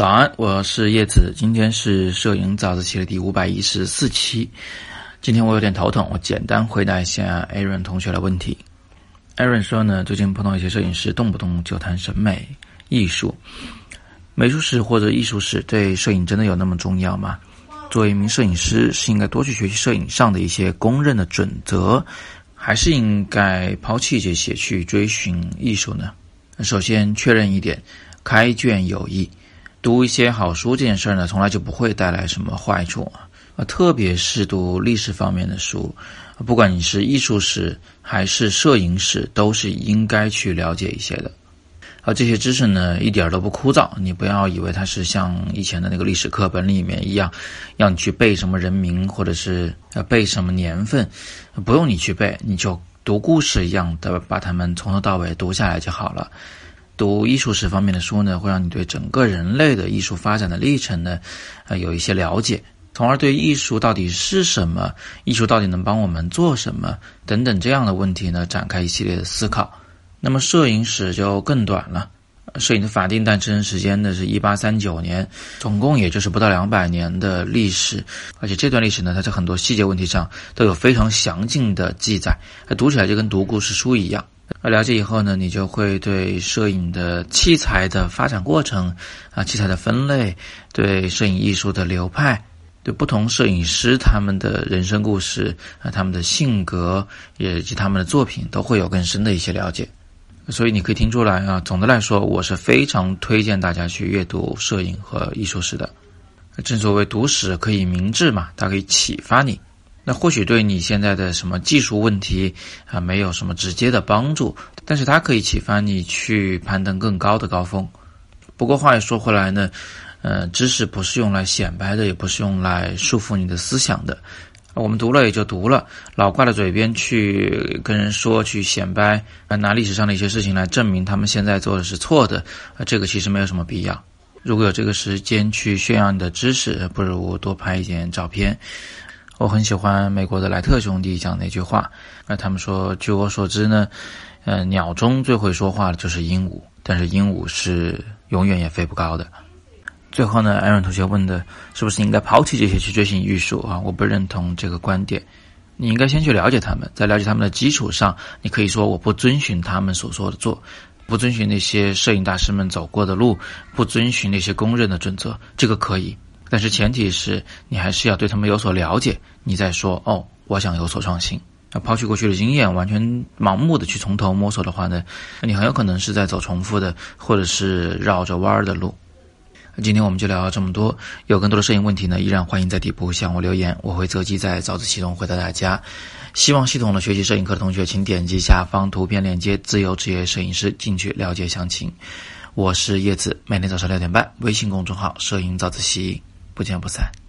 早安，我是叶子，今天是摄影早自习的第五百一十四期。今天我有点头疼，我简单回答一下 Aaron 同学的问题。Aaron 说呢，最近碰到一些摄影师，动不动就谈审美、艺术、美术史或者艺术史，对摄影真的有那么重要吗？作为一名摄影师，是应该多去学习摄影上的一些公认的准则，还是应该抛弃这些去追寻艺术呢？首先确认一点，开卷有益。读一些好书这件事儿呢，从来就不会带来什么坏处啊！特别是读历史方面的书，不管你是艺术史还是摄影史，都是应该去了解一些的。啊，这些知识呢，一点都不枯燥，你不要以为它是像以前的那个历史课本里面一样，让你去背什么人名或者是呃背什么年份，不用你去背，你就读故事一样的把它们从头到尾读下来就好了。读艺术史方面的书呢，会让你对整个人类的艺术发展的历程呢，呃，有一些了解，从而对艺术到底是什么，艺术到底能帮我们做什么等等这样的问题呢，展开一系列的思考。那么摄影史就更短了，摄影的法定诞生时间呢是一八三九年，总共也就是不到两百年的历史，而且这段历史呢，它在很多细节问题上都有非常详尽的记载，读起来就跟读故事书一样。而了解以后呢，你就会对摄影的器材的发展过程，啊，器材的分类，对摄影艺术的流派，对不同摄影师他们的人生故事啊，他们的性格以及他们的作品，都会有更深的一些了解。所以你可以听出来啊，总的来说，我是非常推荐大家去阅读摄影和艺术史的。正所谓读史可以明智嘛，它可以启发你。那或许对你现在的什么技术问题啊，没有什么直接的帮助，但是它可以启发你去攀登更高的高峰。不过话又说回来呢，呃，知识不是用来显摆的，也不是用来束缚你的思想的。我们读了也就读了，老挂在嘴边去跟人说去显摆，拿历史上的一些事情来证明他们现在做的是错的，啊，这个其实没有什么必要。如果有这个时间去炫耀你的知识，不如多拍一点照片。我很喜欢美国的莱特兄弟讲那句话，那他们说，据我所知呢，呃，鸟中最会说话的就是鹦鹉，但是鹦鹉是永远也飞不高的。最后呢，艾伦同学问的是不是应该抛弃这些去追寻艺术啊？我不认同这个观点。你应该先去了解他们，在了解他们的基础上，你可以说我不遵循他们所说的做，不遵循那些摄影大师们走过的路，不遵循那些公认的准则，这个可以。但是前提是你还是要对他们有所了解，你再说哦，我想有所创新。那抛弃过去的经验，完全盲目的去从头摸索的话呢，你很有可能是在走重复的，或者是绕着弯儿的路。今天我们就聊这么多，有更多的摄影问题呢，依然欢迎在底部向我留言，我会择机在早自习中回答大家。希望系统的学习摄影课的同学，请点击下方图片链接，自由职业摄影师进去了解详情。我是叶子，每天早上六点半，微信公众号“摄影早自习”。不见不散。